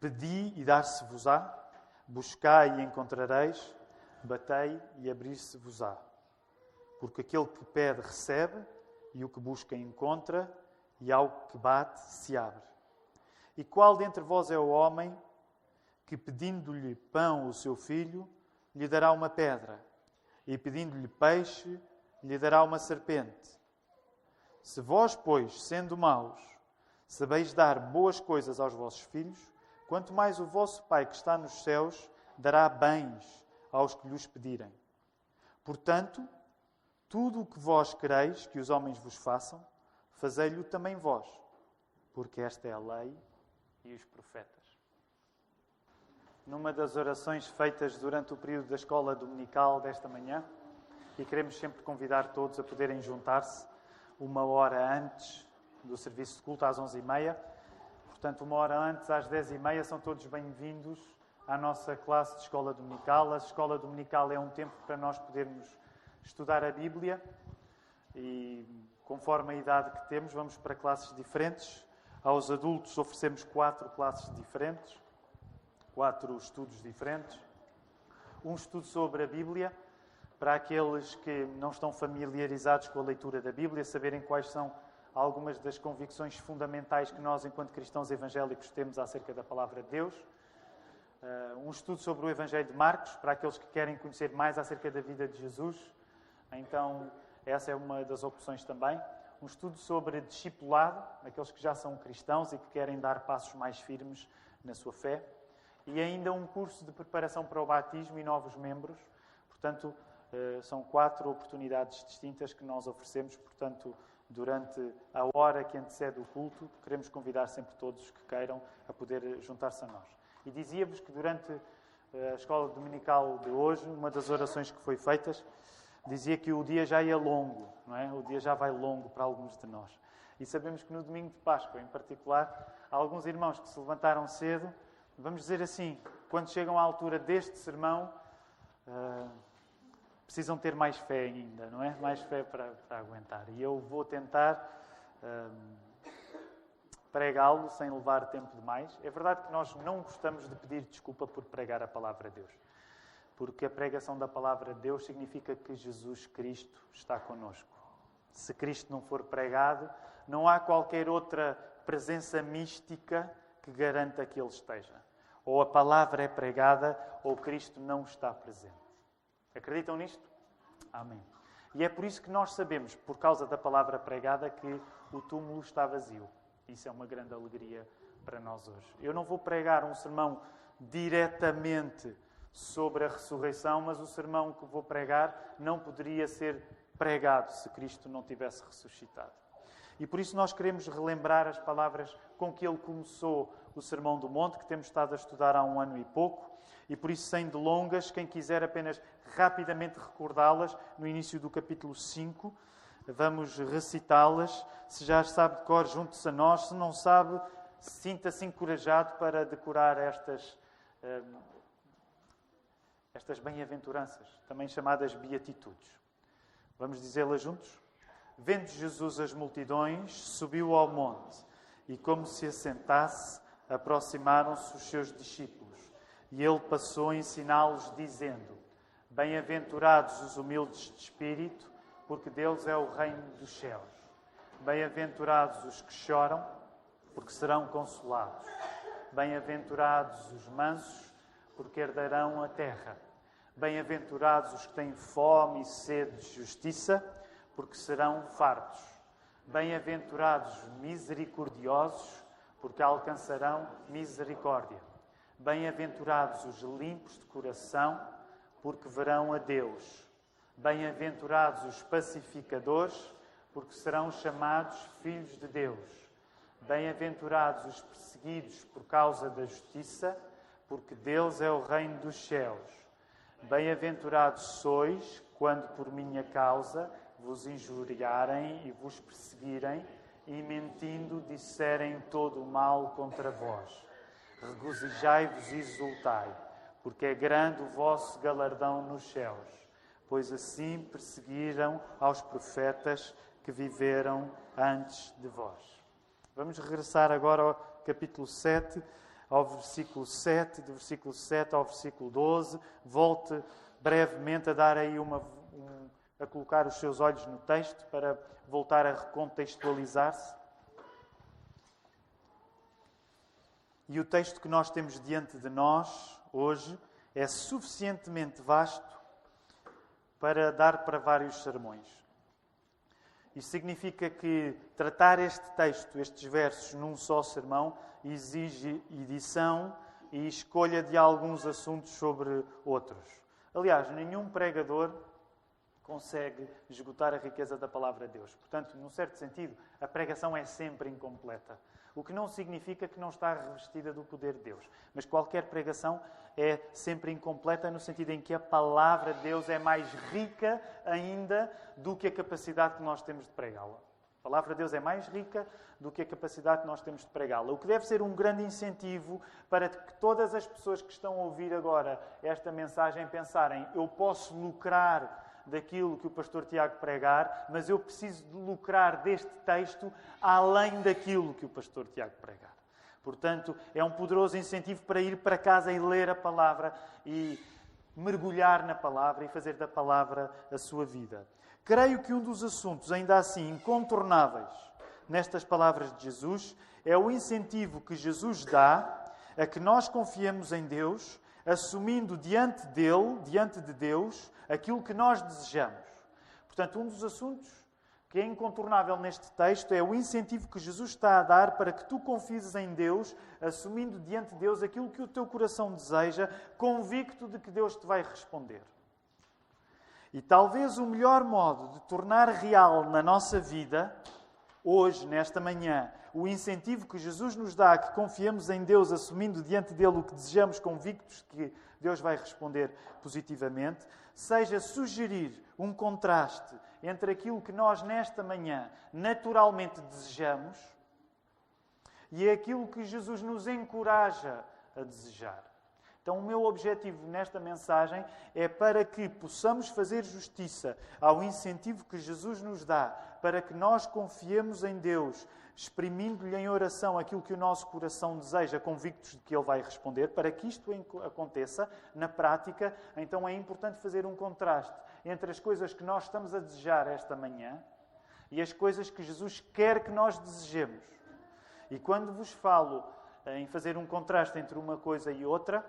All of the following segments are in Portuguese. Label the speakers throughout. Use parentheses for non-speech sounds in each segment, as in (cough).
Speaker 1: Pedi e dar-se-vos-á, buscai e encontrareis, batei e abrir-se-vos-á. Porque aquele que pede recebe, e o que busca encontra, e ao que bate se abre. E qual dentre vós é o homem que, pedindo-lhe pão o seu filho, lhe dará uma pedra, e pedindo-lhe peixe, lhe dará uma serpente? Se vós, pois, sendo maus, sabeis dar boas coisas aos vossos filhos, quanto mais o vosso Pai que está nos céus dará bens aos que lhes pedirem. Portanto, tudo o que vós quereis que os homens vos façam, fazei-lhe também vós, porque esta é a lei e os profetas. Numa das orações feitas durante o período da escola dominical desta manhã, e queremos sempre convidar todos a poderem juntar-se uma hora antes do serviço de culto, às 11h30. Portanto, uma hora antes, às 10h30, são todos bem-vindos à nossa classe de escola dominical. A escola dominical é um tempo para nós podermos estudar a Bíblia e, conforme a idade que temos, vamos para classes diferentes. Aos adultos oferecemos quatro classes diferentes, quatro estudos diferentes. Um estudo sobre a Bíblia, para aqueles que não estão familiarizados com a leitura da Bíblia, saberem quais são algumas das convicções fundamentais que nós, enquanto cristãos evangélicos, temos acerca da palavra de Deus. Uh, um estudo sobre o Evangelho de Marcos, para aqueles que querem conhecer mais acerca da vida de Jesus. Então, essa é uma das opções também. Um estudo sobre discipulado, aqueles que já são cristãos e que querem dar passos mais firmes na sua fé. E ainda um curso de preparação para o batismo e novos membros. Portanto, uh, são quatro oportunidades distintas que nós oferecemos. Portanto, durante a hora que antecede o culto, queremos convidar sempre todos que queiram a poder juntar-se a nós. E dizia-vos que durante eh, a escola dominical de hoje, uma das orações que foi feitas, dizia que o dia já ia longo, não é? O dia já vai longo para alguns de nós. E sabemos que no domingo de Páscoa, em particular, há alguns irmãos que se levantaram cedo, vamos dizer assim, quando chegam à altura deste sermão, uh, precisam ter mais fé ainda, não é? Mais fé para, para aguentar. E eu vou tentar. Uh, pregá-lo sem levar tempo demais. É verdade que nós não gostamos de pedir desculpa por pregar a palavra de Deus, porque a pregação da palavra de Deus significa que Jesus Cristo está conosco. Se Cristo não for pregado, não há qualquer outra presença mística que garanta que Ele esteja. Ou a palavra é pregada, ou Cristo não está presente. Acreditam nisto? Amém. E é por isso que nós sabemos, por causa da palavra pregada, que o túmulo está vazio. Isso é uma grande alegria para nós hoje. Eu não vou pregar um sermão diretamente sobre a ressurreição, mas o sermão que vou pregar não poderia ser pregado se Cristo não tivesse ressuscitado. E por isso nós queremos relembrar as palavras com que ele começou o Sermão do Monte, que temos estado a estudar há um ano e pouco. E por isso, sem delongas, quem quiser apenas rapidamente recordá-las, no início do capítulo 5, vamos recitá-las. Se já sabe de cor, junte-se a nós. Se não sabe, sinta-se encorajado para decorar estas, hum, estas bem-aventuranças, também chamadas beatitudes. Vamos dizê-las juntos? Vendo Jesus as multidões, subiu ao monte e, como se assentasse, aproximaram-se os seus discípulos. E ele passou a ensiná-los, dizendo: Bem-aventurados os humildes de espírito porque deles é o reino dos céus. Bem-aventurados os que choram, porque serão consolados. Bem-aventurados os mansos, porque herdarão a terra. Bem-aventurados os que têm fome e sede de justiça, porque serão fartos. Bem-aventurados os misericordiosos, porque alcançarão misericórdia. Bem-aventurados os limpos de coração, porque verão a Deus. Bem-aventurados os pacificadores, porque serão chamados filhos de Deus. Bem-aventurados os perseguidos por causa da justiça, porque deles é o reino dos céus. Bem-aventurados sois quando por minha causa vos injuriarem e vos perseguirem e mentindo disserem todo o mal contra vós. Regozijai-vos e exultai, porque é grande o vosso galardão nos céus pois assim perseguiram aos profetas que viveram antes de vós. Vamos regressar agora ao capítulo 7. ao versículo 7, do versículo 7 ao versículo 12. Volte brevemente a dar aí uma, um, a colocar os seus olhos no texto para voltar a recontextualizar-se. E o texto que nós temos diante de nós hoje é suficientemente vasto para dar para vários sermões. Isto significa que tratar este texto, estes versos, num só sermão, exige edição e escolha de alguns assuntos sobre outros. Aliás, nenhum pregador consegue esgotar a riqueza da palavra de Deus. Portanto, num certo sentido, a pregação é sempre incompleta. O que não significa que não está revestida do poder de Deus. Mas qualquer pregação é sempre incompleta no sentido em que a palavra de Deus é mais rica ainda do que a capacidade que nós temos de pregá-la. A palavra de Deus é mais rica do que a capacidade que nós temos de pregá-la. O que deve ser um grande incentivo para que todas as pessoas que estão a ouvir agora esta mensagem pensarem: eu posso lucrar daquilo que o pastor Tiago pregar, mas eu preciso de lucrar deste texto além daquilo que o pastor Tiago pregar. Portanto, é um poderoso incentivo para ir para casa e ler a palavra e mergulhar na palavra e fazer da palavra a sua vida. Creio que um dos assuntos, ainda assim, incontornáveis nestas palavras de Jesus é o incentivo que Jesus dá a que nós confiemos em Deus, assumindo diante dele, diante de Deus, aquilo que nós desejamos. Portanto, um dos assuntos que é incontornável neste texto é o incentivo que Jesus está a dar para que tu confies em Deus, assumindo diante de Deus aquilo que o teu coração deseja, convicto de que Deus te vai responder. E talvez o melhor modo de tornar real na nossa vida, hoje, nesta manhã, o incentivo que Jesus nos dá que confiemos em Deus, assumindo diante dele o que desejamos, convictos que Deus vai responder positivamente, seja sugerir um contraste entre aquilo que nós nesta manhã naturalmente desejamos e aquilo que Jesus nos encoraja a desejar. Então, o meu objetivo nesta mensagem é para que possamos fazer justiça ao incentivo que Jesus nos dá, para que nós confiemos em Deus, exprimindo-lhe em oração aquilo que o nosso coração deseja, convictos de que Ele vai responder. Para que isto aconteça na prática, então é importante fazer um contraste entre as coisas que nós estamos a desejar esta manhã e as coisas que Jesus quer que nós desejemos. E quando vos falo em fazer um contraste entre uma coisa e outra,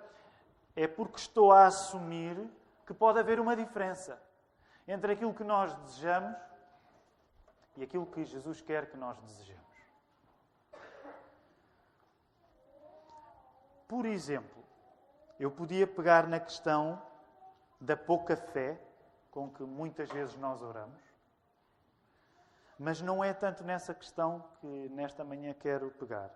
Speaker 1: é porque estou a assumir que pode haver uma diferença entre aquilo que nós desejamos e aquilo que Jesus quer que nós desejemos. Por exemplo, eu podia pegar na questão da pouca fé com que muitas vezes nós oramos, mas não é tanto nessa questão que nesta manhã quero pegar.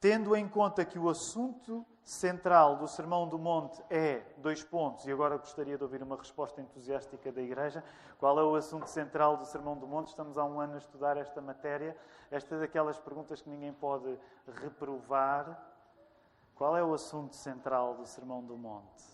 Speaker 1: Tendo em conta que o assunto central do Sermão do Monte é dois pontos, e agora gostaria de ouvir uma resposta entusiástica da Igreja. Qual é o assunto central do Sermão do Monte? Estamos há um ano a estudar esta matéria. Esta é daquelas perguntas que ninguém pode reprovar. Qual é o assunto central do Sermão do Monte?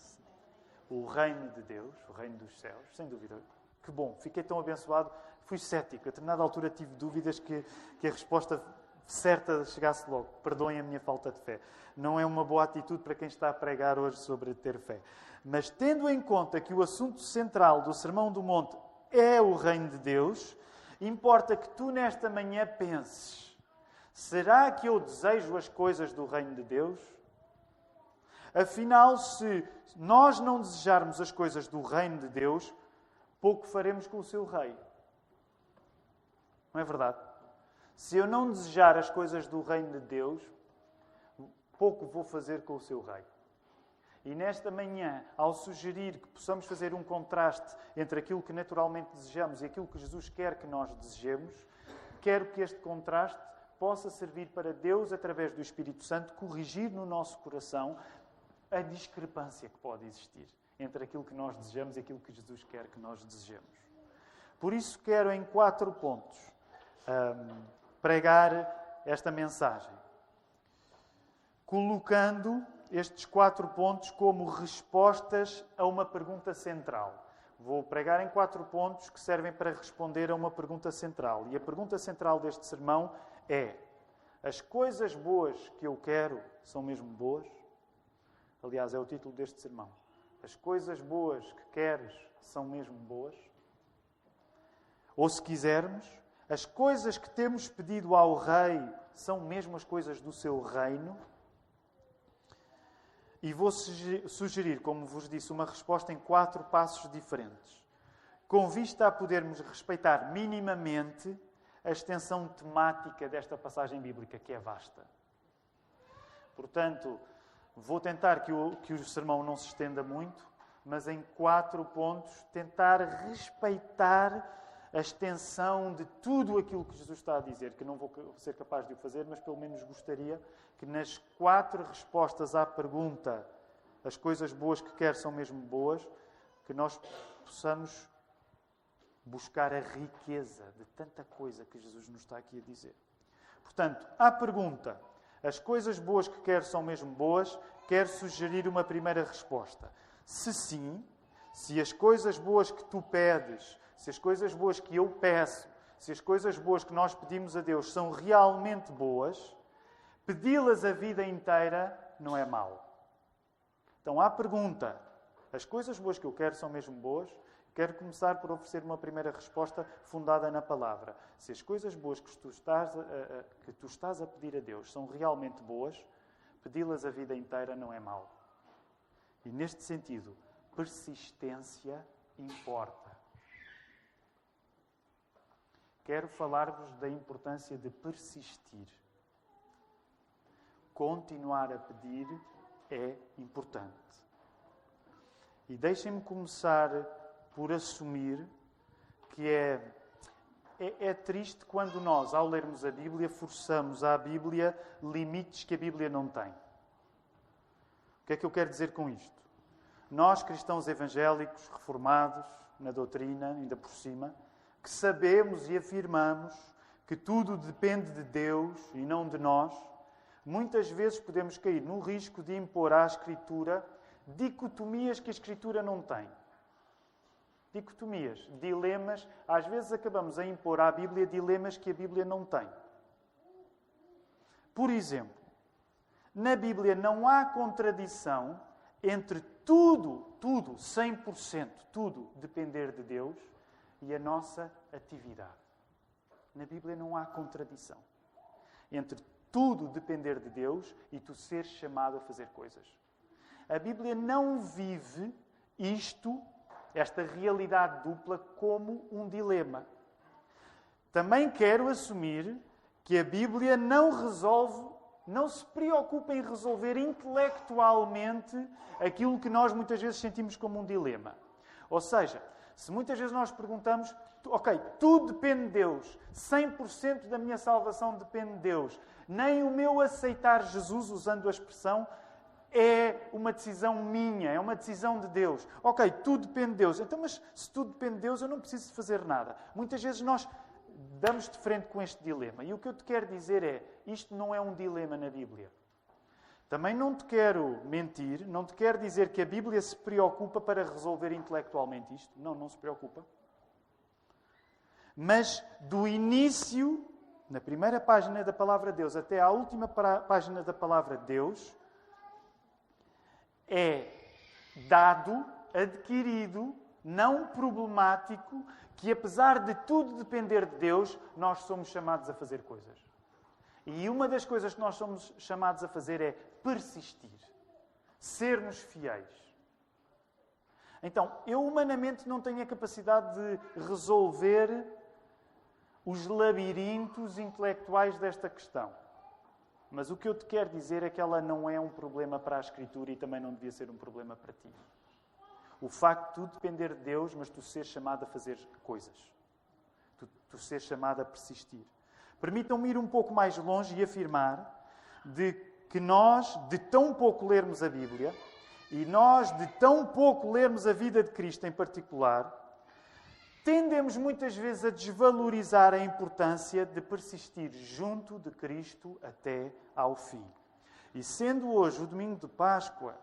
Speaker 1: O reino de Deus, o reino dos céus, sem dúvida. Que bom, fiquei tão abençoado. Fui cético, a determinada altura tive dúvidas que, que a resposta certa chegasse logo. Perdoem a minha falta de fé. Não é uma boa atitude para quem está a pregar hoje sobre ter fé. Mas tendo em conta que o assunto central do Sermão do Monte é o reino de Deus, importa que tu nesta manhã penses: será que eu desejo as coisas do reino de Deus? Afinal, se nós não desejarmos as coisas do reino de Deus, pouco faremos com o seu rei. Não é verdade? Se eu não desejar as coisas do reino de Deus, pouco vou fazer com o seu rei. E nesta manhã, ao sugerir que possamos fazer um contraste entre aquilo que naturalmente desejamos e aquilo que Jesus quer que nós desejemos, quero que este contraste possa servir para Deus, através do Espírito Santo, corrigir no nosso coração a discrepância que pode existir entre aquilo que nós desejamos e aquilo que Jesus quer que nós desejemos. Por isso, quero em quatro pontos. Um, pregar esta mensagem, colocando estes quatro pontos como respostas a uma pergunta central. Vou pregar em quatro pontos que servem para responder a uma pergunta central. E a pergunta central deste sermão é: As coisas boas que eu quero são mesmo boas? Aliás, é o título deste sermão. As coisas boas que queres são mesmo boas? Ou se quisermos, as coisas que temos pedido ao Rei são mesmo as coisas do seu reino? E vou sugerir, como vos disse, uma resposta em quatro passos diferentes, com vista a podermos respeitar minimamente a extensão temática desta passagem bíblica, que é vasta. Portanto, vou tentar que o, que o sermão não se estenda muito, mas em quatro pontos tentar respeitar a extensão de tudo aquilo que Jesus está a dizer, que não vou ser capaz de o fazer, mas pelo menos gostaria que nas quatro respostas à pergunta as coisas boas que quer são mesmo boas, que nós possamos buscar a riqueza de tanta coisa que Jesus nos está aqui a dizer. Portanto, à pergunta, as coisas boas que quer são mesmo boas, quero sugerir uma primeira resposta. Se sim, se as coisas boas que tu pedes se as coisas boas que eu peço, se as coisas boas que nós pedimos a Deus são realmente boas, pedi-las a vida inteira não é mau. Então, há pergunta: as coisas boas que eu quero são mesmo boas? Quero começar por oferecer uma primeira resposta fundada na palavra. Se as coisas boas que tu estás a, a, que tu estás a pedir a Deus são realmente boas, pedi-las a vida inteira não é mau. E neste sentido, persistência importa quero falar-vos da importância de persistir. Continuar a pedir é importante. E deixem-me começar por assumir que é, é, é, triste quando nós, ao lermos a Bíblia, forçamos à Bíblia limites que a Bíblia não tem. O que é que eu quero dizer com isto? Nós, cristãos evangélicos, reformados na doutrina, ainda por cima, que sabemos e afirmamos que tudo depende de Deus e não de nós, muitas vezes podemos cair no risco de impor à Escritura dicotomias que a Escritura não tem. Dicotomias, dilemas. Às vezes acabamos a impor à Bíblia dilemas que a Bíblia não tem. Por exemplo, na Bíblia não há contradição entre tudo, tudo, 100%, tudo depender de Deus e a nossa atividade. Na Bíblia não há contradição entre tudo depender de Deus e tu seres chamado a fazer coisas. A Bíblia não vive isto, esta realidade dupla, como um dilema. Também quero assumir que a Bíblia não resolve, não se preocupa em resolver intelectualmente aquilo que nós muitas vezes sentimos como um dilema. Ou seja, se muitas vezes nós perguntamos, ok, tudo depende de Deus, 100% da minha salvação depende de Deus, nem o meu aceitar Jesus, usando a expressão, é uma decisão minha, é uma decisão de Deus. Ok, tudo depende de Deus. Então, mas se tudo depende de Deus, eu não preciso fazer nada. Muitas vezes nós damos de frente com este dilema. E o que eu te quero dizer é: isto não é um dilema na Bíblia. Também não te quero mentir, não te quero dizer que a Bíblia se preocupa para resolver intelectualmente isto. Não, não se preocupa. Mas do início, na primeira página da palavra de Deus, até à última página da palavra de Deus, é dado, adquirido, não problemático, que apesar de tudo depender de Deus, nós somos chamados a fazer coisas. E uma das coisas que nós somos chamados a fazer é persistir, sermos fiéis. Então, eu humanamente não tenho a capacidade de resolver os labirintos intelectuais desta questão. Mas o que eu te quero dizer é que ela não é um problema para a Escritura e também não devia ser um problema para ti. O facto de tu depender de Deus, mas tu seres chamado a fazer coisas. Tu, tu seres chamado a persistir. Permitam-me ir um pouco mais longe e afirmar de que nós, de tão pouco lermos a Bíblia, e nós, de tão pouco lermos a vida de Cristo em particular, tendemos muitas vezes a desvalorizar a importância de persistir junto de Cristo até ao fim. E sendo hoje o domingo de Páscoa,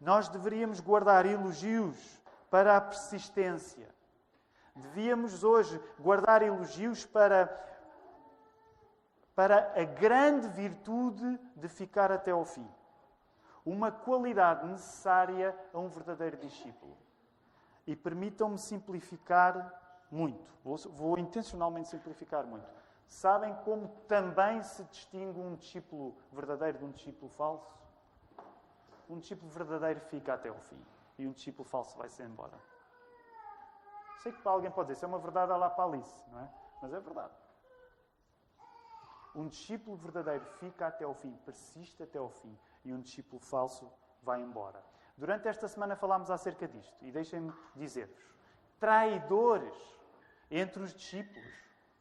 Speaker 1: nós deveríamos guardar elogios para a persistência. Devíamos hoje guardar elogios para para a grande virtude de ficar até ao fim. Uma qualidade necessária a um verdadeiro discípulo. E permitam-me simplificar muito. Vou, vou, intencionalmente simplificar muito. Sabem como também se distingue um discípulo verdadeiro de um discípulo falso? Um discípulo verdadeiro fica até ao fim e um discípulo falso vai-se embora. Sei que para alguém pode dizer, isso é uma verdade a lá para Alice, não é? Mas é verdade. Um discípulo verdadeiro fica até ao fim, persiste até ao fim, e um discípulo falso vai embora. Durante esta semana falámos acerca disto, e deixem-me dizer-vos: traidores entre os discípulos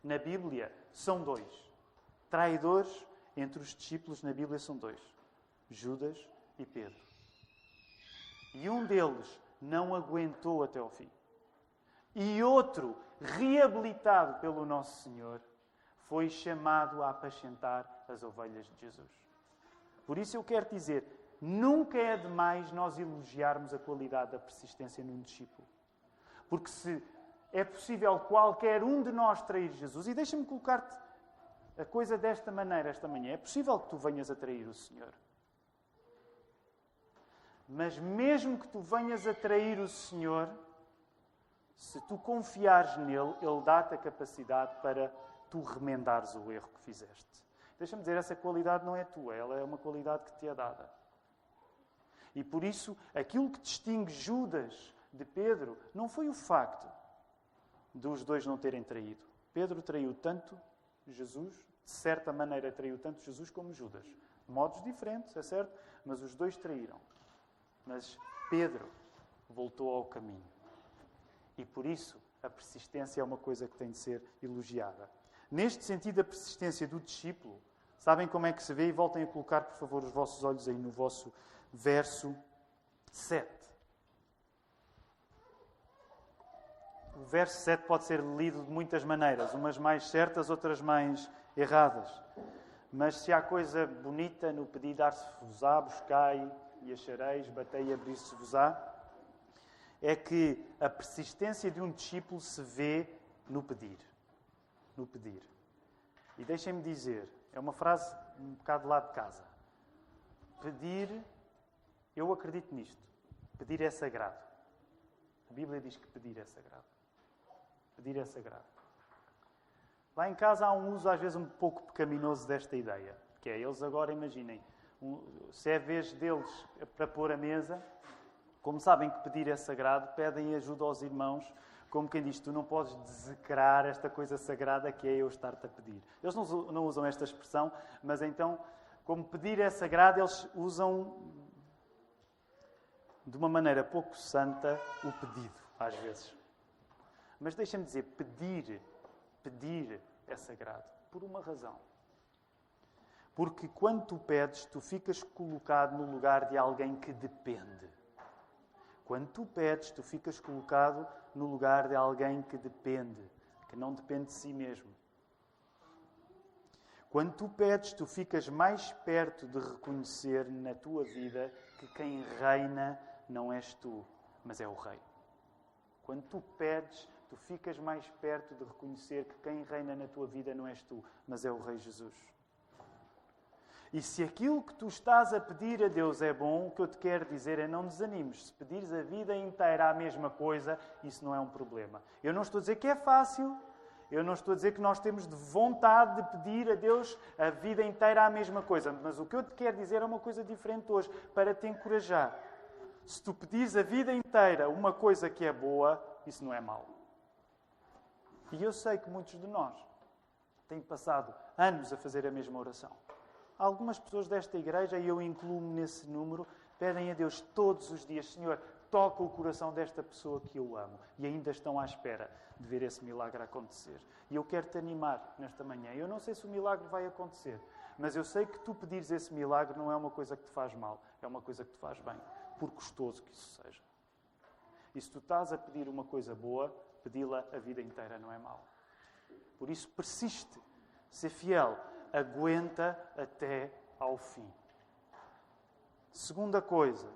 Speaker 1: na Bíblia são dois. Traidores entre os discípulos na Bíblia são dois: Judas e Pedro. E um deles não aguentou até ao fim. E outro, reabilitado pelo Nosso Senhor, foi chamado a apacentar as ovelhas de Jesus. Por isso eu quero dizer, nunca é demais nós elogiarmos a qualidade da persistência num discípulo. Porque se é possível qualquer um de nós trair Jesus, e deixa-me colocar-te a coisa desta maneira esta manhã, é possível que tu venhas a trair o Senhor. Mas mesmo que tu venhas a trair o Senhor, se tu confiares nele, ele dá-te a capacidade para tu remendares o erro que fizeste. Deixa-me dizer, essa qualidade não é tua, ela é uma qualidade que te é dada. E por isso, aquilo que distingue Judas de Pedro não foi o facto dos dois não terem traído. Pedro traiu tanto Jesus, de certa maneira traiu tanto Jesus como Judas. Modos diferentes, é certo? Mas os dois traíram. Mas Pedro voltou ao caminho. E por isso a persistência é uma coisa que tem de ser elogiada. Neste sentido, a persistência do discípulo, sabem como é que se vê? E voltem a colocar, por favor, os vossos olhos aí no vosso verso 7. O verso 7 pode ser lido de muitas maneiras, umas mais certas, outras mais erradas. Mas se há coisa bonita no pedir dar-se-vos-á, buscai e achareis, batei e abrir-se-vos-á, é que a persistência de um discípulo se vê no pedir. No pedir. E deixem-me dizer, é uma frase um bocado lá de casa. Pedir, eu acredito nisto. Pedir é sagrado. A Bíblia diz que pedir é sagrado. Pedir é sagrado. Lá em casa há um uso às vezes um pouco pecaminoso desta ideia, que é eles agora imaginem, se é vez deles para pôr a mesa, como sabem que pedir é sagrado, pedem ajuda aos irmãos, como quem diz, tu não podes desecrar esta coisa sagrada que é eu estar-te a pedir. Eles não, não usam esta expressão, mas então, como pedir é sagrado, eles usam de uma maneira pouco santa o pedido, às vezes. Mas deixa-me dizer, pedir, pedir é sagrado, por uma razão. Porque quando tu pedes, tu ficas colocado no lugar de alguém que depende. Quando tu pedes, tu ficas colocado no lugar de alguém que depende, que não depende de si mesmo. Quando tu pedes, tu ficas mais perto de reconhecer na tua vida que quem reina não és tu, mas é o Rei. Quando tu pedes, tu ficas mais perto de reconhecer que quem reina na tua vida não és tu, mas é o Rei Jesus. E se aquilo que tu estás a pedir a Deus é bom, o que eu te quero dizer é não desanimes. Se pedires a vida inteira a mesma coisa, isso não é um problema. Eu não estou a dizer que é fácil, eu não estou a dizer que nós temos de vontade de pedir a Deus a vida inteira a mesma coisa, mas o que eu te quero dizer é uma coisa diferente hoje, para te encorajar. Se tu pedires a vida inteira uma coisa que é boa, isso não é mau. E eu sei que muitos de nós têm passado anos a fazer a mesma oração. Algumas pessoas desta igreja, e eu incluo-me nesse número, pedem a Deus todos os dias: Senhor, toca o coração desta pessoa que eu amo. E ainda estão à espera de ver esse milagre acontecer. E eu quero te animar nesta manhã. Eu não sei se o milagre vai acontecer, mas eu sei que tu pedires esse milagre não é uma coisa que te faz mal, é uma coisa que te faz bem, por gostoso que isso seja. E se tu estás a pedir uma coisa boa, pedi-la a vida inteira não é mal. Por isso, persiste, ser fiel aguenta até ao fim. Segunda coisa,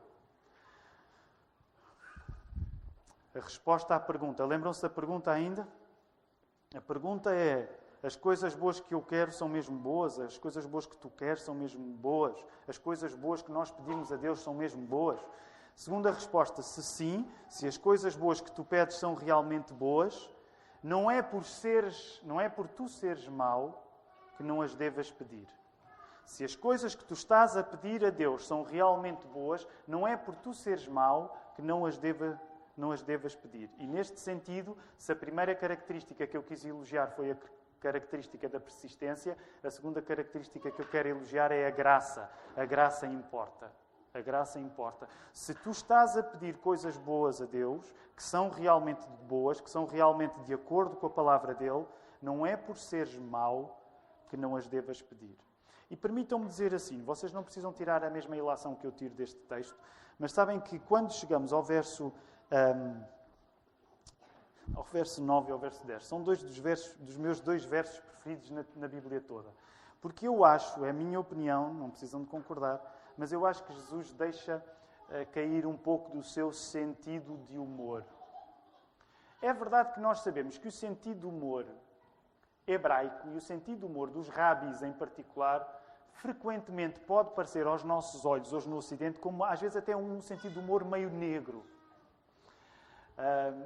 Speaker 1: a resposta à pergunta. Lembram-se da pergunta ainda? A pergunta é: As coisas boas que eu quero são mesmo boas, as coisas boas que tu queres são mesmo boas, as coisas boas que nós pedimos a Deus são mesmo boas. Segunda resposta: se sim, se as coisas boas que tu pedes são realmente boas, não é por seres, não é por tu seres mau que não as devas pedir. Se as coisas que tu estás a pedir a Deus são realmente boas, não é por tu seres mau que não as, deva, não as devas pedir. E neste sentido, se a primeira característica que eu quis elogiar foi a característica da persistência, a segunda característica que eu quero elogiar é a graça. A graça importa. A graça importa. Se tu estás a pedir coisas boas a Deus, que são realmente boas, que são realmente de acordo com a palavra dele, não é por seres mau que não as devas pedir. E permitam-me dizer assim: vocês não precisam tirar a mesma ilação que eu tiro deste texto, mas sabem que quando chegamos ao verso, um, ao verso 9 e ao verso 10, são dois dos, versos, dos meus dois versos preferidos na, na Bíblia toda. Porque eu acho, é a minha opinião, não precisam de concordar, mas eu acho que Jesus deixa uh, cair um pouco do seu sentido de humor. É verdade que nós sabemos que o sentido de humor hebraico e o sentido de humor dos rabis em particular frequentemente pode parecer aos nossos olhos, hoje no Ocidente, como às vezes até um sentido de humor meio negro.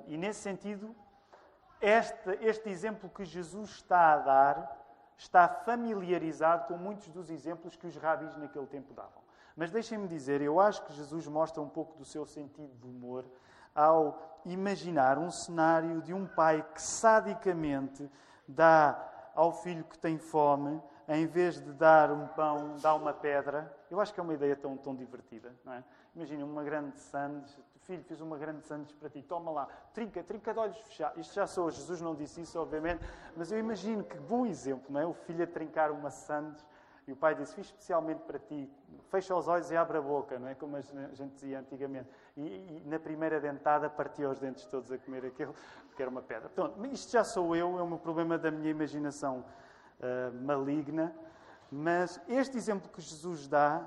Speaker 1: E nesse sentido, este, este exemplo que Jesus está a dar está familiarizado com muitos dos exemplos que os rabis naquele tempo davam. Mas deixem-me dizer, eu acho que Jesus mostra um pouco do seu sentido de humor ao imaginar um cenário de um pai que sadicamente dá ao filho que tem fome em vez de dar um pão, dá uma pedra. Eu acho que é uma ideia tão, tão divertida, não é? Imagina uma grande sandes, filho, fiz uma grande sandes para ti, toma lá, trinca, trinca de olhos fechados. Isto já sou, Jesus não disse isso, obviamente, mas eu imagino que bom exemplo, não é? O filho a trincar uma sandes e o pai disse, fiz especialmente para ti, fecha os olhos e abre a boca, não é? Como a gente dizia antigamente. E, e na primeira dentada partia os dentes todos a comer aquilo, porque era uma pedra. Pronto, isto já sou eu, é um problema da minha imaginação uh, maligna, mas este exemplo que Jesus dá,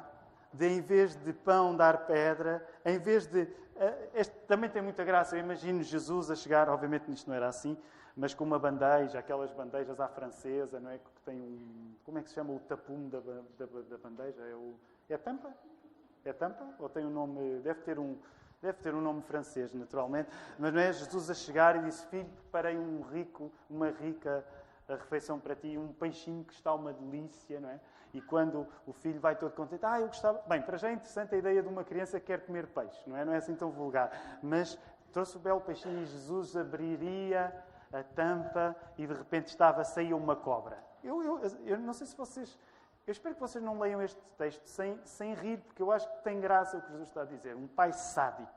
Speaker 1: de em vez de pão dar pedra, em vez de. Uh, este também tem muita graça. Eu imagino Jesus a chegar, obviamente isto não era assim, mas com uma bandeja, aquelas bandejas à francesa, não é? Que tem um. Como é que se chama o tapume da, da, da bandeja? É, o, é tampa? É tampa? Ou tem um nome. Deve ter um. Deve ter um nome francês, naturalmente, mas não é Jesus a chegar e disse: Filho, preparei um rico, uma rica a refeição para ti, um peixinho que está uma delícia, não é? E quando o filho vai todo contente, ah, eu gostava. Bem, para já é interessante a ideia de uma criança que quer comer peixe, não é? Não é assim tão vulgar. Mas trouxe o belo peixinho e Jesus abriria a tampa e de repente estava, saía uma cobra. Eu, eu, eu não sei se vocês. Eu espero que vocês não leiam este texto sem, sem rir, porque eu acho que tem graça o que Jesus está a dizer. Um pai sádico.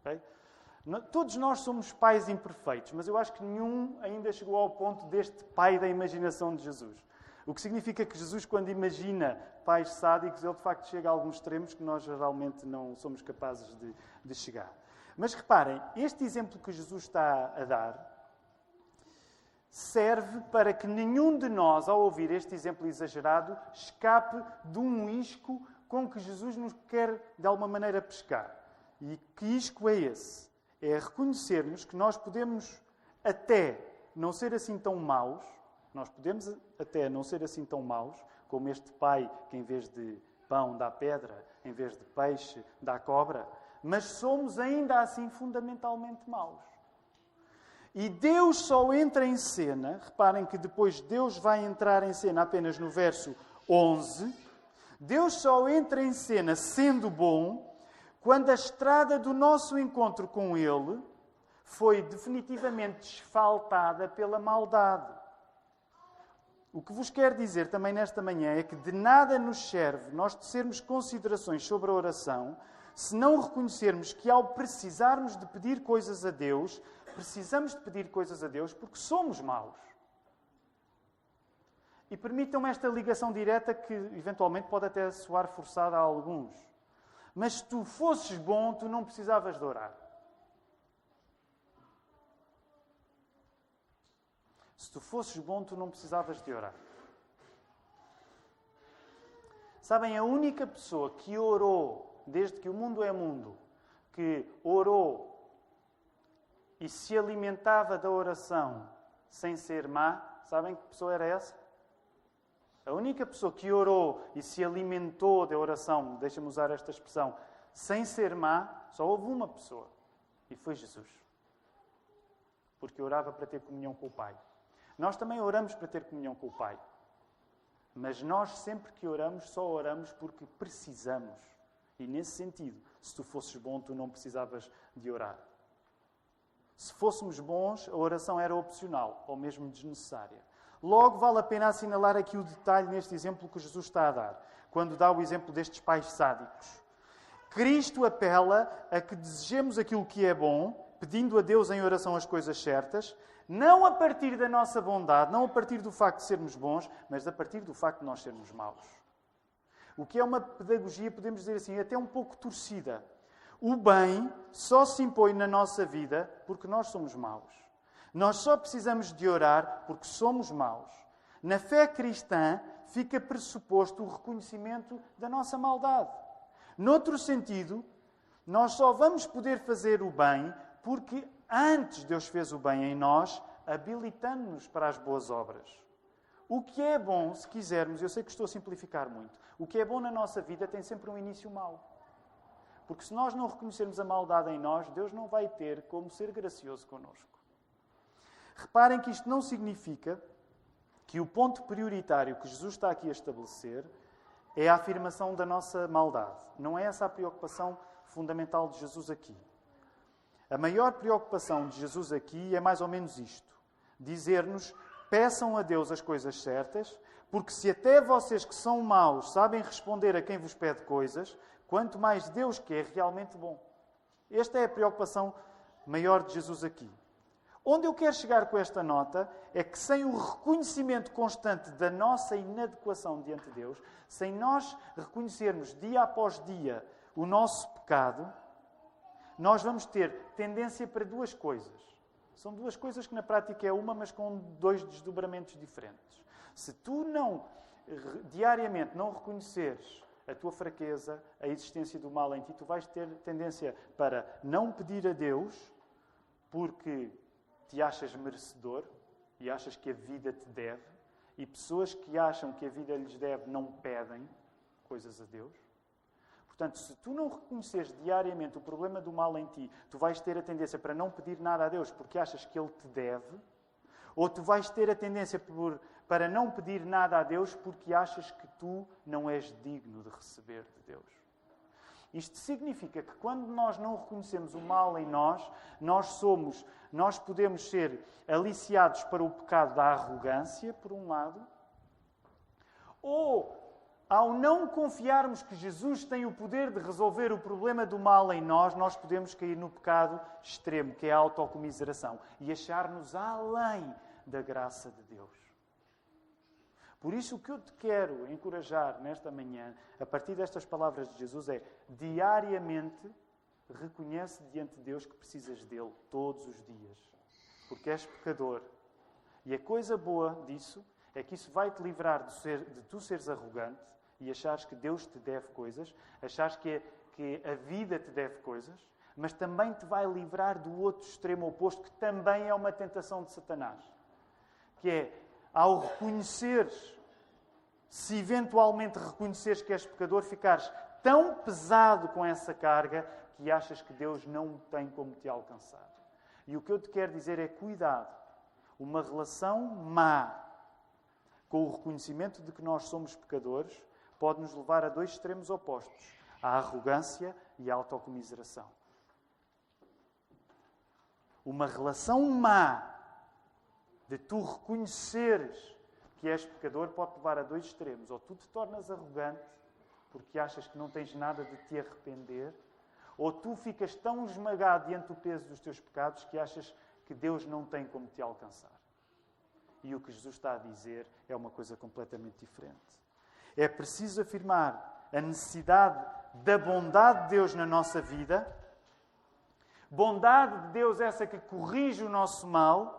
Speaker 1: Okay? Todos nós somos pais imperfeitos, mas eu acho que nenhum ainda chegou ao ponto deste pai da imaginação de Jesus. O que significa que Jesus, quando imagina pais sádicos, ele de facto chega a alguns extremos que nós geralmente não somos capazes de, de chegar. Mas reparem, este exemplo que Jesus está a dar serve para que nenhum de nós, ao ouvir este exemplo exagerado, escape de um isco com que Jesus nos quer de alguma maneira pescar. E que isco é esse? É reconhecermos que nós podemos até não ser assim tão maus, nós podemos até não ser assim tão maus, como este pai que em vez de pão dá pedra, em vez de peixe dá cobra, mas somos ainda assim fundamentalmente maus. E Deus só entra em cena, reparem que depois Deus vai entrar em cena apenas no verso 11. Deus só entra em cena sendo bom quando a estrada do nosso encontro com Ele foi definitivamente desfaltada pela maldade. O que vos quero dizer também nesta manhã é que de nada nos serve nós tecermos considerações sobre a oração se não reconhecermos que ao precisarmos de pedir coisas a Deus, precisamos de pedir coisas a Deus porque somos maus. E permitam-me esta ligação direta que eventualmente pode até soar forçada a alguns. Mas se tu fosses bom, tu não precisavas de orar. Se tu fosses bom, tu não precisavas de orar. Sabem, a única pessoa que orou, desde que o mundo é mundo, que orou e se alimentava da oração sem ser má, sabem que pessoa era essa? A única pessoa que orou e se alimentou da oração, deixa-me usar esta expressão, sem ser má, só houve uma pessoa. E foi Jesus. Porque orava para ter comunhão com o Pai. Nós também oramos para ter comunhão com o Pai. Mas nós, sempre que oramos, só oramos porque precisamos. E nesse sentido, se tu fosses bom, tu não precisavas de orar. Se fôssemos bons, a oração era opcional ou mesmo desnecessária. Logo, vale a pena assinalar aqui o detalhe neste exemplo que Jesus está a dar, quando dá o exemplo destes pais sádicos. Cristo apela a que desejemos aquilo que é bom, pedindo a Deus em oração as coisas certas, não a partir da nossa bondade, não a partir do facto de sermos bons, mas a partir do facto de nós sermos maus. O que é uma pedagogia, podemos dizer assim, até um pouco torcida. O bem só se impõe na nossa vida porque nós somos maus. Nós só precisamos de orar porque somos maus. Na fé cristã fica pressuposto o reconhecimento da nossa maldade. Noutro sentido, nós só vamos poder fazer o bem porque antes Deus fez o bem em nós, habilitando-nos para as boas obras. O que é bom, se quisermos, eu sei que estou a simplificar muito, o que é bom na nossa vida tem sempre um início mau. Porque se nós não reconhecermos a maldade em nós, Deus não vai ter como ser gracioso conosco. Reparem que isto não significa que o ponto prioritário que Jesus está aqui a estabelecer é a afirmação da nossa maldade. Não é essa a preocupação fundamental de Jesus aqui. A maior preocupação de Jesus aqui é mais ou menos isto: dizer-nos, peçam a Deus as coisas certas, porque se até vocês que são maus sabem responder a quem vos pede coisas, quanto mais Deus que é realmente bom. Esta é a preocupação maior de Jesus aqui. Onde eu quero chegar com esta nota é que, sem o reconhecimento constante da nossa inadequação diante de Deus, sem nós reconhecermos dia após dia o nosso pecado, nós vamos ter tendência para duas coisas. São duas coisas que na prática é uma, mas com dois desdobramentos diferentes. Se tu não, diariamente, não reconheceres a tua fraqueza, a existência do mal em ti, tu vais ter tendência para não pedir a Deus porque te achas merecedor e achas que a vida te deve, e pessoas que acham que a vida lhes deve não pedem coisas a Deus. Portanto, se tu não reconheceres diariamente o problema do mal em ti, tu vais ter a tendência para não pedir nada a Deus porque achas que Ele te deve, ou tu vais ter a tendência por, para não pedir nada a Deus porque achas que tu não és digno de receber de Deus. Isto significa que quando nós não reconhecemos o mal em nós, nós somos, nós podemos ser aliciados para o pecado da arrogância, por um lado, ou ao não confiarmos que Jesus tem o poder de resolver o problema do mal em nós, nós podemos cair no pecado extremo, que é a autocomiseração, e achar-nos além da graça de Deus. Por isso, o que eu te quero encorajar nesta manhã, a partir destas palavras de Jesus, é diariamente reconhece diante de Deus que precisas dele todos os dias, porque és pecador. E a coisa boa disso é que isso vai te livrar de, ser, de tu seres arrogante e achares que Deus te deve coisas, achares que, que a vida te deve coisas, mas também te vai livrar do outro extremo oposto, que também é uma tentação de Satanás. Que é, ao reconheceres, se eventualmente reconheceres que és pecador, ficares tão pesado com essa carga que achas que Deus não tem como te alcançar. E o que eu te quero dizer é cuidado. Uma relação má com o reconhecimento de que nós somos pecadores pode nos levar a dois extremos opostos: a arrogância e a autocomiseração. Uma relação má de tu reconheceres que és pecador pode levar a dois extremos. Ou tu te tornas arrogante porque achas que não tens nada de te arrepender, ou tu ficas tão esmagado diante do peso dos teus pecados que achas que Deus não tem como te alcançar. E o que Jesus está a dizer é uma coisa completamente diferente. É preciso afirmar a necessidade da bondade de Deus na nossa vida. Bondade de Deus essa que corrige o nosso mal,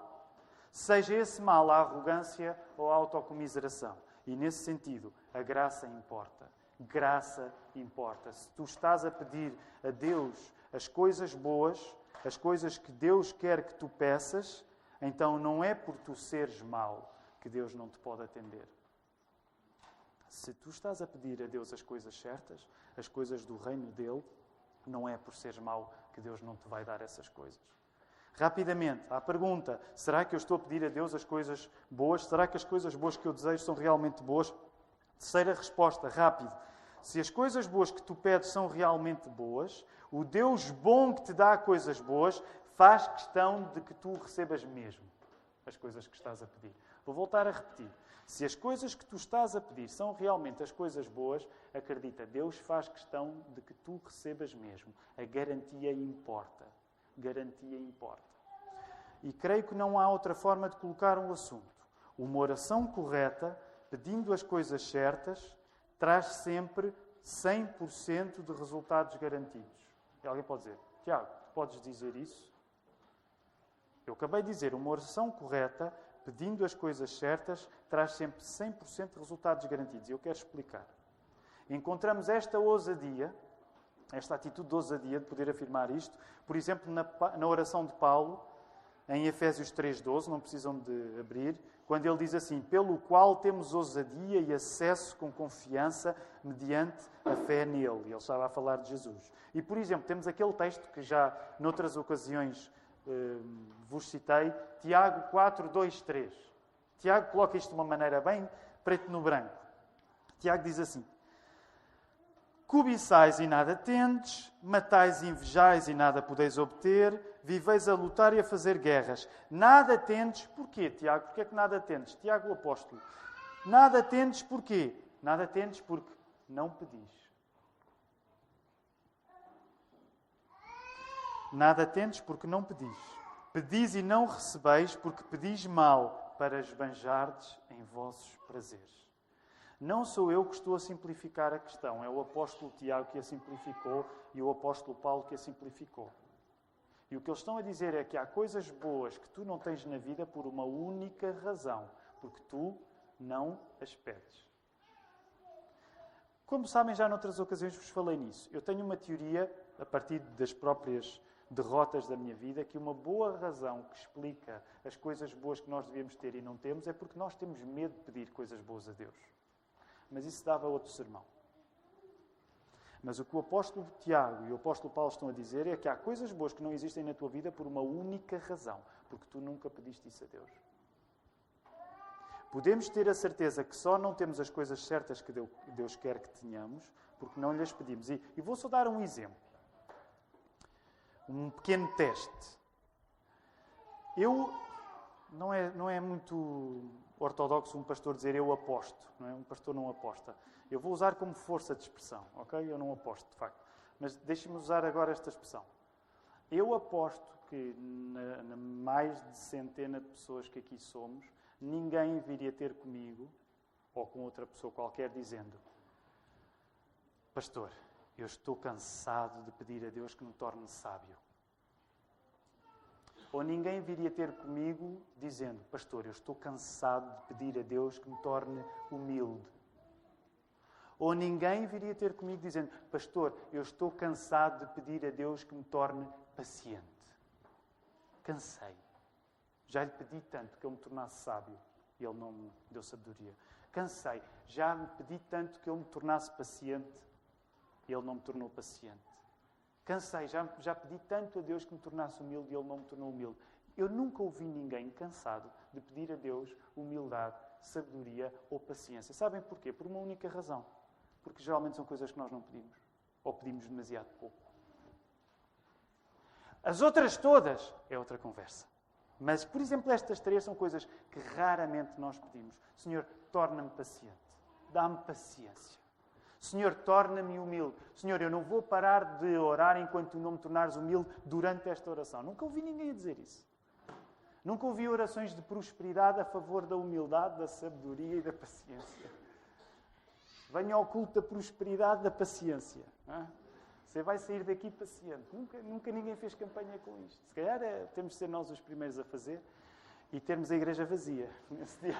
Speaker 1: seja esse mal a arrogância ou a autocomiseração. E nesse sentido, a graça importa. Graça importa. Se tu estás a pedir a Deus as coisas boas, as coisas que Deus quer que tu peças, então não é por tu seres mau, que Deus não te pode atender. Se tu estás a pedir a Deus as coisas certas, as coisas do reino dele, não é por seres mau que Deus não te vai dar essas coisas. Rapidamente, à pergunta: será que eu estou a pedir a Deus as coisas boas? Será que as coisas boas que eu desejo são realmente boas? Terceira resposta, rápido. Se as coisas boas que tu pedes são realmente boas, o Deus bom que te dá coisas boas faz questão de que tu recebas mesmo as coisas que estás a pedir. Vou voltar a repetir. Se as coisas que tu estás a pedir são realmente as coisas boas, acredita, Deus faz questão de que tu recebas mesmo. A garantia importa. Garantia importa. E creio que não há outra forma de colocar um assunto. Uma oração correta, pedindo as coisas certas, traz sempre 100% de resultados garantidos. E alguém pode dizer, Tiago, podes dizer isso? Eu acabei de dizer, uma oração correta, pedindo as coisas certas, traz sempre 100% de resultados garantidos. E eu quero explicar. Encontramos esta ousadia, esta atitude de ousadia de poder afirmar isto, por exemplo, na, na oração de Paulo, em Efésios 3,12, não precisam de abrir, quando ele diz assim: Pelo qual temos ousadia e acesso com confiança mediante a fé nele. Ele estava a falar de Jesus. E, por exemplo, temos aquele texto que já noutras ocasiões eh, vos citei, Tiago 4, 2, 3. Tiago coloca isto de uma maneira bem preto no branco. Tiago diz assim: Cobiçais e nada tendes, matais e invejais e nada podeis obter, viveis a lutar e a fazer guerras. Nada tendes, porquê, Tiago? Porquê é que nada tendes? Tiago o apóstolo. Nada tendes, porquê? Nada tendes porque não pedis. Nada tendes porque não pedis. Pedis e não recebeis porque pedis mal para esbanjardes em vossos prazeres. Não sou eu que estou a simplificar a questão, é o apóstolo Tiago que a simplificou e o apóstolo Paulo que a simplificou. E o que eles estão a dizer é que há coisas boas que tu não tens na vida por uma única razão, porque tu não as pedes. Como sabem, já noutras ocasiões vos falei nisso. Eu tenho uma teoria, a partir das próprias derrotas da minha vida, que uma boa razão que explica as coisas boas que nós devíamos ter e não temos é porque nós temos medo de pedir coisas boas a Deus. Mas isso dava outro sermão. Mas o que o apóstolo Tiago e o apóstolo Paulo estão a dizer é que há coisas boas que não existem na tua vida por uma única razão, porque tu nunca pediste isso a Deus. Podemos ter a certeza que só não temos as coisas certas que Deus quer que tenhamos, porque não lhes pedimos. E, e vou só dar um exemplo. Um pequeno teste. Eu não é, não é muito ortodoxo um pastor dizer eu aposto, não é? Um pastor não aposta. Eu vou usar como força de expressão, ok? Eu não aposto, de facto. Mas deixe-me usar agora esta expressão. Eu aposto que na, na, mais de centena de pessoas que aqui somos, ninguém viria ter comigo ou com outra pessoa qualquer dizendo: Pastor, eu estou cansado de pedir a Deus que me torne sábio. Ou ninguém viria ter comigo dizendo: Pastor, eu estou cansado de pedir a Deus que me torne humilde. Ou ninguém viria ter comigo dizendo: Pastor, eu estou cansado de pedir a Deus que me torne paciente. Cansei. Já lhe pedi tanto que ele me tornasse sábio e ele não me deu sabedoria. Cansei. Já lhe pedi tanto que ele me tornasse paciente e ele não me tornou paciente. Cansei, já, já pedi tanto a Deus que me tornasse humilde e Ele não me tornou humilde. Eu nunca ouvi ninguém cansado de pedir a Deus humildade, sabedoria ou paciência. Sabem porquê? Por uma única razão. Porque geralmente são coisas que nós não pedimos. Ou pedimos demasiado pouco. As outras todas é outra conversa. Mas, por exemplo, estas três são coisas que raramente nós pedimos. Senhor, torna-me paciente. Dá-me paciência. Senhor, torna-me humilde. Senhor, eu não vou parar de orar enquanto tu não me tornares humilde durante esta oração. Nunca ouvi ninguém a dizer isso. Nunca ouvi orações de prosperidade a favor da humildade, da sabedoria e da paciência. Venha ao culto da prosperidade da paciência. É? Você vai sair daqui paciente. Nunca, nunca ninguém fez campanha com isto. Se calhar é, temos de ser nós os primeiros a fazer e termos a igreja vazia (laughs) nesse dia.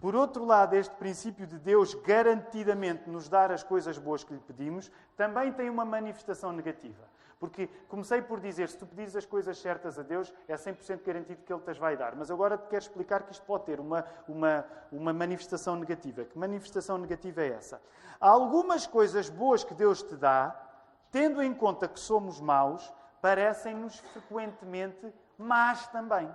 Speaker 1: Por outro lado, este princípio de Deus garantidamente nos dar as coisas boas que lhe pedimos também tem uma manifestação negativa. Porque comecei por dizer, se tu pedires as coisas certas a Deus, é 100% garantido que Ele te as vai dar. Mas agora te quero explicar que isto pode ter uma, uma, uma manifestação negativa. Que manifestação negativa é essa? Há algumas coisas boas que Deus te dá, tendo em conta que somos maus, parecem-nos frequentemente más também.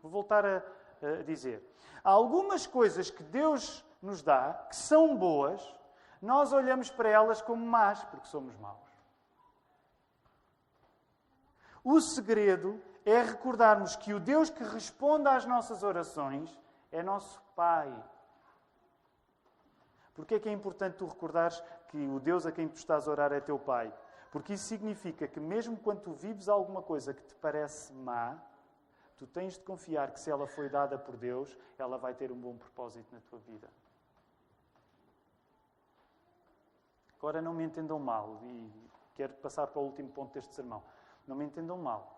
Speaker 1: Vou voltar a, a dizer. Há algumas coisas que Deus nos dá, que são boas, nós olhamos para elas como más, porque somos maus. O segredo é recordarmos que o Deus que responde às nossas orações é nosso Pai. Porquê é que é importante tu recordares que o Deus a quem tu estás a orar é teu Pai? Porque isso significa que mesmo quando tu vives alguma coisa que te parece má, tu tens de confiar que se ela foi dada por Deus, ela vai ter um bom propósito na tua vida. Agora não me entendam mal e quero passar para o último ponto deste sermão. Não me entendam mal.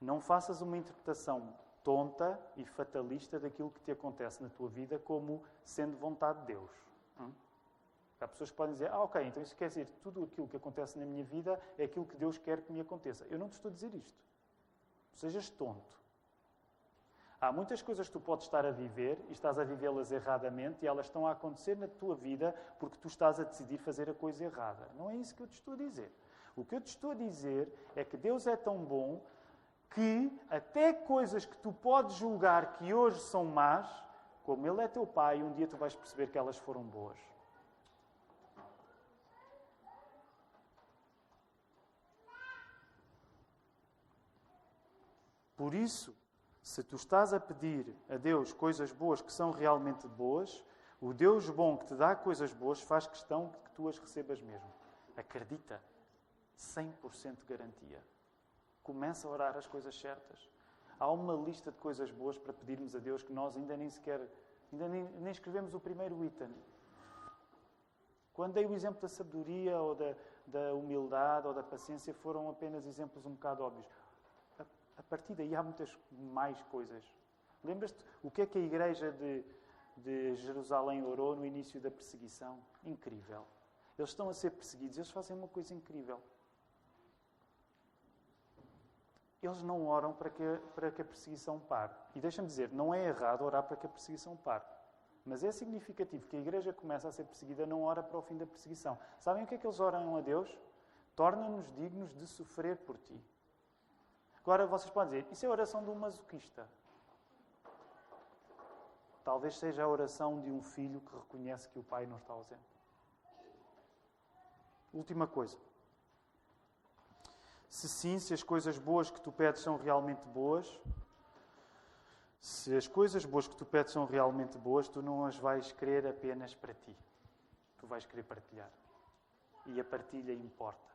Speaker 1: Não faças uma interpretação tonta e fatalista daquilo que te acontece na tua vida como sendo vontade de Deus. Hum? Há pessoas que podem dizer, ah, ok, então isso quer dizer tudo aquilo que acontece na minha vida é aquilo que Deus quer que me aconteça. Eu não te estou a dizer isto. Sejas tonto. Há muitas coisas que tu podes estar a viver e estás a vivê-las erradamente e elas estão a acontecer na tua vida porque tu estás a decidir fazer a coisa errada. Não é isso que eu te estou a dizer. O que eu te estou a dizer é que Deus é tão bom que até coisas que tu podes julgar que hoje são más, como Ele é teu Pai, um dia tu vais perceber que elas foram boas. Por isso, se tu estás a pedir a Deus coisas boas que são realmente boas, o Deus bom que te dá coisas boas faz questão que tu as recebas mesmo. Acredita. 100% de garantia. Começa a orar as coisas certas. Há uma lista de coisas boas para pedirmos a Deus que nós ainda nem sequer, ainda nem, nem escrevemos o primeiro item. Quando dei o exemplo da sabedoria ou da, da humildade ou da paciência, foram apenas exemplos um bocado óbvios. A, partir daí há muitas mais coisas. Lembras-te o que é que a igreja de, de Jerusalém orou no início da perseguição? Incrível. Eles estão a ser perseguidos, eles fazem uma coisa incrível eles não oram para que, para que a perseguição pare. E deixa-me dizer, não é errado orar para que a perseguição pare. Mas é significativo que a igreja começa a ser perseguida, não ora para o fim da perseguição. Sabem o que é que eles oram a Deus? Torna-nos dignos de sofrer por ti. Agora vocês podem dizer, isso é a oração de um masoquista. Talvez seja a oração de um filho que reconhece que o pai não está ausente. Última coisa. Se sim, se as coisas boas que tu pedes são realmente boas, se as coisas boas que tu pedes são realmente boas, tu não as vais querer apenas para ti. Tu vais querer partilhar. E a partilha importa.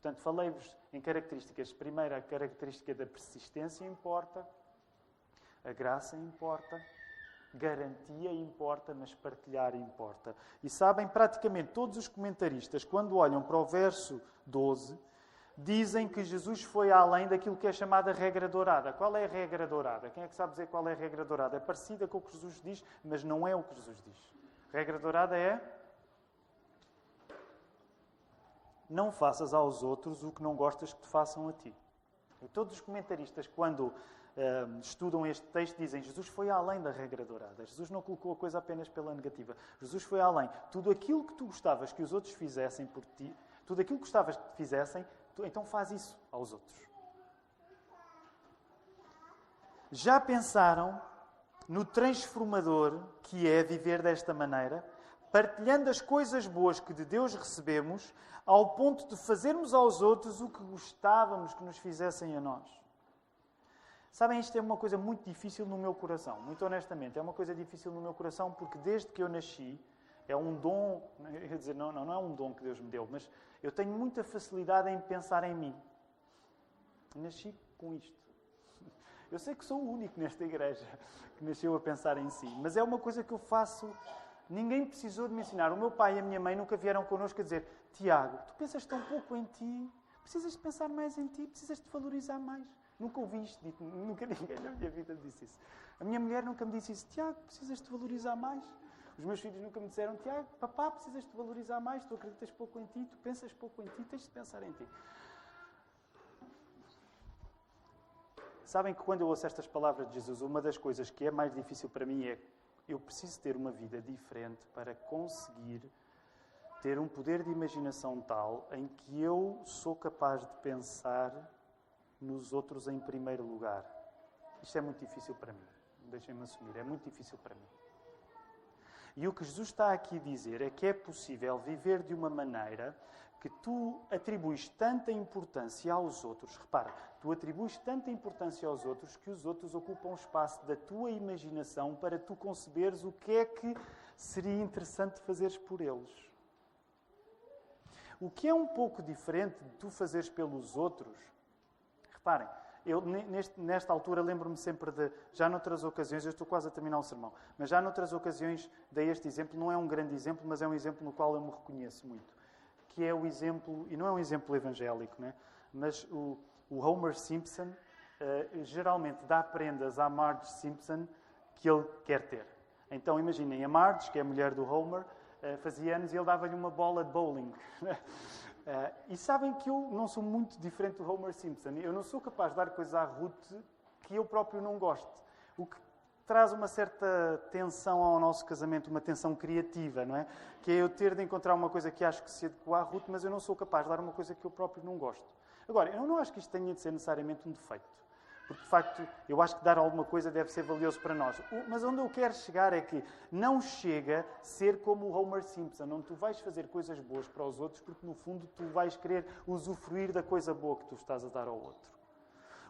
Speaker 1: Portanto, falei-vos em características. Primeiro, a característica da persistência importa, a graça importa, garantia importa, mas partilhar importa. E sabem, praticamente todos os comentaristas, quando olham para o verso 12, dizem que Jesus foi além daquilo que é chamada regra dourada. Qual é a regra dourada? Quem é que sabe dizer qual é a regra dourada? É parecida com o que Jesus diz, mas não é o que Jesus diz. regra dourada é. Não faças aos outros o que não gostas que te façam a ti. E todos os comentaristas, quando uh, estudam este texto, dizem Jesus foi além da regra dourada. Jesus não colocou a coisa apenas pela negativa. Jesus foi além. Tudo aquilo que tu gostavas que os outros fizessem por ti, tudo aquilo que gostavas que te fizessem, então faz isso aos outros. Já pensaram no transformador que é viver desta maneira, partilhando as coisas boas que de Deus recebemos, ao ponto de fazermos aos outros o que gostávamos que nos fizessem a nós? Sabem, isto é uma coisa muito difícil no meu coração, muito honestamente. É uma coisa difícil no meu coração porque desde que eu nasci, é um dom, quer dizer, não, não, não é um dom que Deus me deu, mas eu tenho muita facilidade em pensar em mim. Nasci com isto. Eu sei que sou o único nesta igreja que nasceu a pensar em si, mas é uma coisa que eu faço. Ninguém precisou de me ensinar. O meu pai e a minha mãe nunca vieram connosco a dizer: Tiago, tu pensas tão pouco em ti, precisas de pensar mais em ti, precisas de valorizar mais. Nunca ouvi isto dito, (laughs) nunca ninguém na minha vida disse isso. A minha mulher nunca me disse isso. Tiago, precisas de valorizar mais. Os meus filhos nunca me disseram, Tiago, papá, precisas de valorizar mais, tu acreditas pouco em ti, tu pensas pouco em ti, tens de pensar em ti. Sabem que quando eu ouço estas palavras de Jesus, uma das coisas que é mais difícil para mim é eu preciso ter uma vida diferente para conseguir ter um poder de imaginação tal em que eu sou capaz de pensar nos outros em primeiro lugar. Isto é muito difícil para mim. Deixem-me assumir, é muito difícil para mim. E o que Jesus está aqui a dizer é que é possível viver de uma maneira que tu atribuis tanta importância aos outros. Repara, tu atribuis tanta importância aos outros que os outros ocupam espaço da tua imaginação para tu conceberes o que é que seria interessante fazeres por eles. O que é um pouco diferente de tu fazeres pelos outros. Reparem, eu, neste, nesta altura, lembro-me sempre de, já noutras ocasiões, eu estou quase a terminar o sermão, mas já noutras ocasiões dei este exemplo, não é um grande exemplo, mas é um exemplo no qual eu me reconheço muito, que é o exemplo, e não é um exemplo evangélico, né? mas o, o Homer Simpson uh, geralmente dá prendas à Marge Simpson que ele quer ter. Então imaginem, a Marge, que é a mulher do Homer, uh, fazia anos e ele dava-lhe uma bola de bowling. Uh, (laughs) e sabem que eu não sou muito diferente do Homer Simpson. Eu não sou capaz de dar coisas à Ruth que eu próprio não gosto. O que traz uma certa tensão ao nosso casamento, uma tensão criativa, não é? Que é eu ter de encontrar uma coisa que acho que se adequa à Ruth, mas eu não sou capaz de dar uma coisa que eu próprio não gosto. Agora, eu não acho que isto tenha de ser necessariamente um defeito. Porque, de facto, eu acho que dar alguma coisa deve ser valioso para nós. Mas onde eu quero chegar é que não chega ser como o Homer Simpson, onde tu vais fazer coisas boas para os outros, porque, no fundo, tu vais querer usufruir da coisa boa que tu estás a dar ao outro.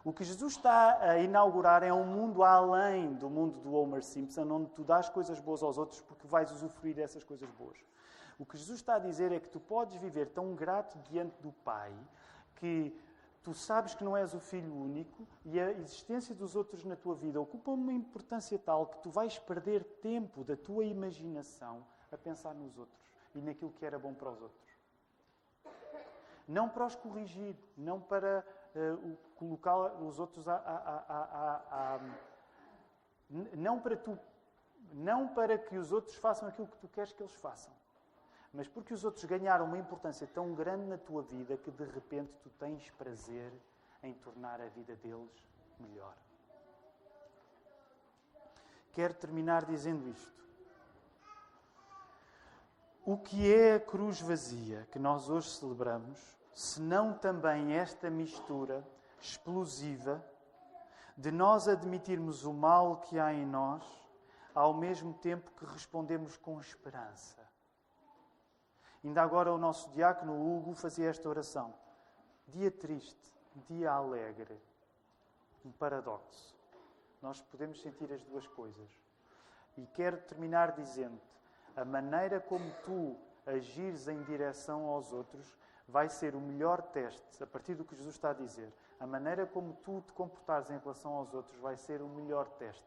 Speaker 1: O que Jesus está a inaugurar é um mundo além do mundo do Homer Simpson, onde tu dás coisas boas aos outros porque vais usufruir dessas coisas boas. O que Jesus está a dizer é que tu podes viver tão grato diante do Pai que tu sabes que não és o filho único e a existência dos outros na tua vida ocupa uma importância tal que tu vais perder tempo da tua imaginação a pensar nos outros e naquilo que era bom para os outros. Não para os corrigir, não para uh, colocar os outros a, a, a, não para tu, não para que os outros façam aquilo que tu queres que eles façam mas porque os outros ganharam uma importância tão grande na tua vida que de repente tu tens prazer em tornar a vida deles melhor. Quero terminar dizendo isto. O que é a cruz vazia que nós hoje celebramos, se não também esta mistura explosiva de nós admitirmos o mal que há em nós, ao mesmo tempo que respondemos com esperança Ainda agora o nosso diácono Hugo fazia esta oração. Dia triste, dia alegre. Um paradoxo. Nós podemos sentir as duas coisas. E quero terminar dizendo-te: a maneira como tu agires em direção aos outros vai ser o melhor teste, a partir do que Jesus está a dizer. A maneira como tu te comportares em relação aos outros vai ser o melhor teste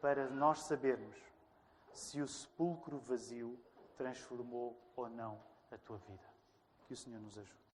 Speaker 1: para nós sabermos se o sepulcro vazio transformou ou não a tua vida. Que o Senhor nos ajude.